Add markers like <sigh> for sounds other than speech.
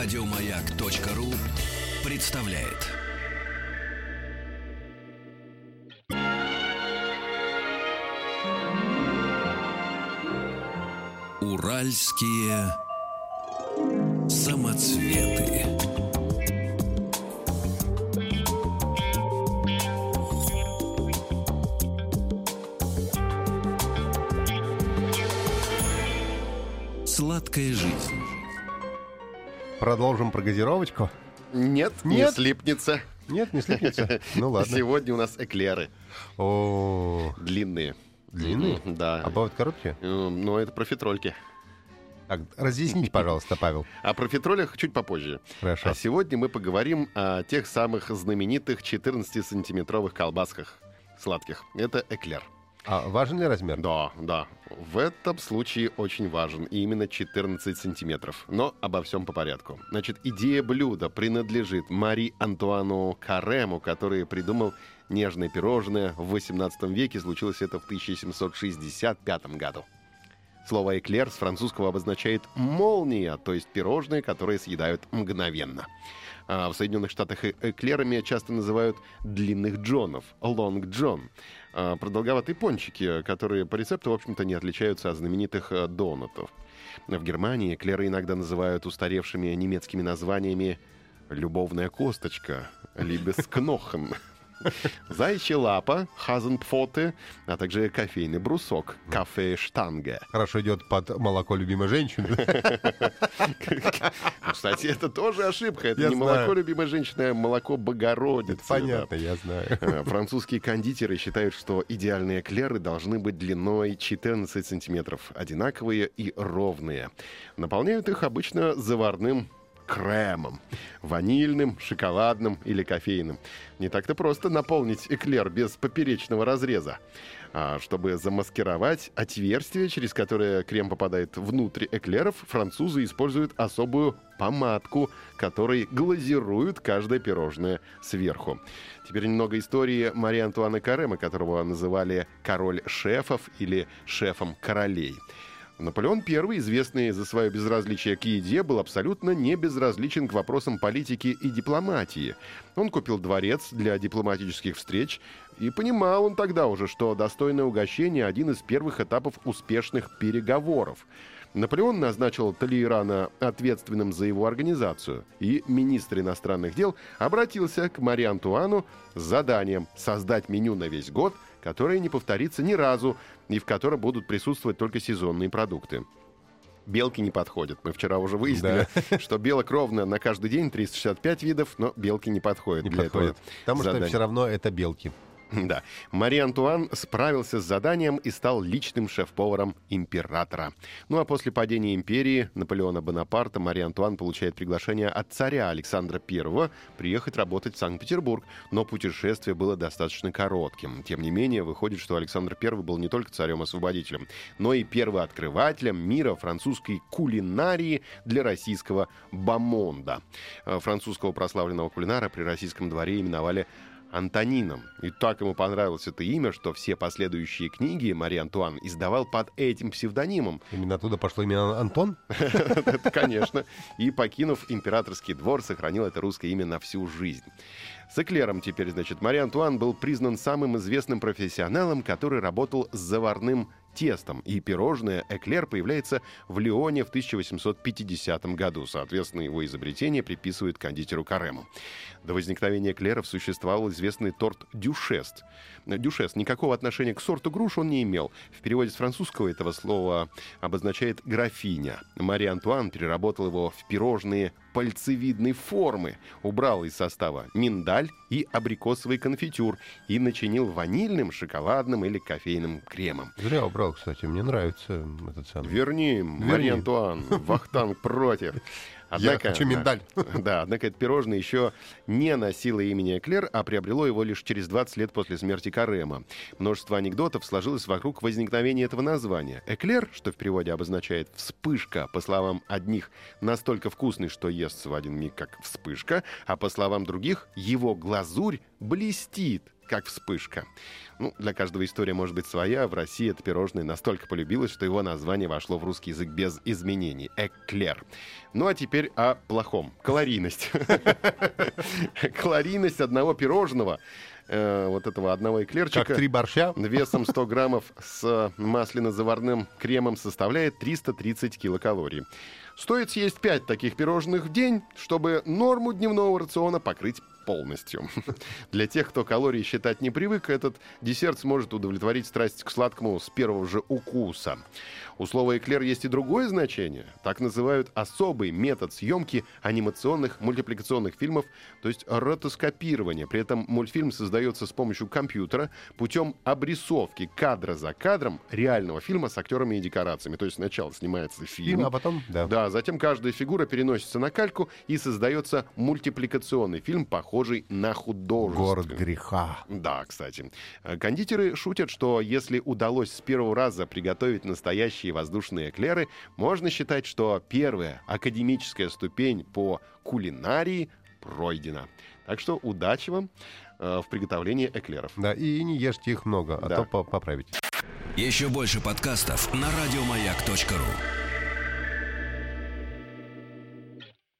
Радиомаяк.ру представляет. Уральские самоцветы. Сладкая жизнь. Продолжим про газировочку? Нет, не Нет? слипнется. Нет, не слипнется? Ну <laughs> ладно. Сегодня у нас эклеры О, длинные. длинные? Да. А бывают короткие? Но это профитрольки. Так, разъясните, пожалуйста, Павел. О профитролях чуть попозже. Хорошо. А сегодня мы поговорим о тех самых знаменитых 14-сантиметровых колбасках сладких. Это эклер. А важен ли размер? Да, да. В этом случае очень важен. И именно 14 сантиметров. Но обо всем по порядку. Значит, идея блюда принадлежит Мари Антуану Карему, который придумал нежное пирожное. В 18 веке случилось это в 1765 году. Слово «эклер» с французского обозначает «молния», то есть пирожные, которые съедают мгновенно. А в Соединенных Штатах э- эклерами часто называют длинных джонов, лонг джон. А, Продолговатые пончики, которые по рецепту, в общем-то, не отличаются от знаменитых э, донатов. В Германии эклеры иногда называют устаревшими немецкими названиями «любовная косточка», «либескнохен», <laughs> «зайчья лапа», «хазенпфоты», а также кофейный брусок, «кафе штанге». Хорошо идет под молоко любимой женщины. <laughs> Кстати, это тоже ошибка. Это Я не знаю. молоко любимой женщины, а молоко Богородицы. Понятно, я знаю. Э, Французские кондитеры считают, что идеальные эклеры должны быть длиной 14 сантиметров, одинаковые и ровные. Наполняют их обычно заварным кремом. Ванильным, шоколадным или кофейным. Не так-то просто наполнить эклер без поперечного разреза. А чтобы замаскировать отверстие, через которое крем попадает внутрь эклеров, французы используют особую помадку, которой глазируют каждое пирожное сверху. Теперь немного истории Марии Антуана Карема, которого называли король шефов или шефом королей. Наполеон I, известный за свое безразличие к еде, был абсолютно не безразличен к вопросам политики и дипломатии. Он купил дворец для дипломатических встреч, и понимал он тогда уже, что достойное угощение – один из первых этапов успешных переговоров. Наполеон назначил Толейрана ответственным за его организацию, и министр иностранных дел обратился к Мари Антуану с заданием создать меню на весь год, которое не повторится ни разу, и в котором будут присутствовать только сезонные продукты. Белки не подходят. Мы вчера уже выяснили, <laughs> что белок ровно на каждый день 365 видов, но белки не подходят Не для подходит. этого Потому что задания. все равно это белки. <laughs> Да. Мари Антуан справился с заданием и стал личным шеф-поваром императора. Ну а после падения империи Наполеона Бонапарта Мари Антуан получает приглашение от царя Александра I приехать работать в Санкт-Петербург, но путешествие было достаточно коротким. Тем не менее, выходит, что Александр I был не только царем-освободителем, но и первооткрывателем мира французской кулинарии для российского бомонда. Э, Французского прославленного кулинара при российском дворе именовали Антонином. И так ему понравилось это имя, что все последующие книги Мария Антуан издавал под этим псевдонимом. Именно оттуда пошло имя Антон. <laughs> Это, конечно. И, покинув императорский двор, сохранил это русское имя на всю жизнь. С эклером теперь, значит, Мария Антуан был признан самым известным профессионалом, который работал с заварным тестом. И пирожное эклер появляется в Лионе в 1850 году. Соответственно, его изобретение приписывают кондитеру Карему. До возникновения эклеров существовал известный торт дюшест. Дюшест никакого отношения к сорту груш он не имел. В переводе с французского этого слова обозначает графиня. Мария Антуан переработал его в пирожные пальцевидной формы, убрал из состава миндаль и абрикосовый конфитюр и начинил ванильным, шоколадным или кофейным кремом. Зря убрал, кстати. Мне нравится этот самый. Верни, Мария Антуан, Вахтанг против. <laughs> Я хочу миндаль. <laughs> Да, однако это пирожное еще не носило имени Эклер, а приобрело его лишь через 20 лет после смерти Карема. Множество анекдотов сложилось вокруг возникновения этого названия. Эклер, что в переводе обозначает «вспышка», по словам одних, настолько вкусный, что естся в один миг, как вспышка, а по словам других, его глазурь блестит как вспышка. Ну, для каждого история может быть своя. В России это пирожное настолько полюбилось, что его название вошло в русский язык без изменений. Эклер. Ну, а теперь о плохом. Калорийность. <laughs> Калорийность одного пирожного э, вот этого одного эклерчика. Как три борща? Весом 100 <laughs> граммов с масляно-заварным кремом составляет 330 килокалорий. Стоит съесть 5 таких пирожных в день, чтобы норму дневного рациона покрыть полностью. <laughs> Для тех, кто калории считать не привык, этот десерт сможет удовлетворить страсть к сладкому с первого же укуса. У слова «эклер» есть и другое значение. Так называют особый метод съемки анимационных мультипликационных фильмов, то есть ротоскопирование. При этом мультфильм создается с помощью компьютера путем обрисовки кадра за кадром реального фильма с актерами и декорациями. То есть сначала снимается фильм, а потом, да. да, затем каждая фигура переносится на кальку и создается мультипликационный фильм, похожий похожий на художественный. Город греха. Да, кстати. Э, кондитеры шутят, что если удалось с первого раза приготовить настоящие воздушные эклеры, можно считать, что первая академическая ступень по кулинарии пройдена. Так что удачи вам э, в приготовлении эклеров. Да, и не ешьте их много, а да. то поправите. Еще больше подкастов на радиомаяк.ру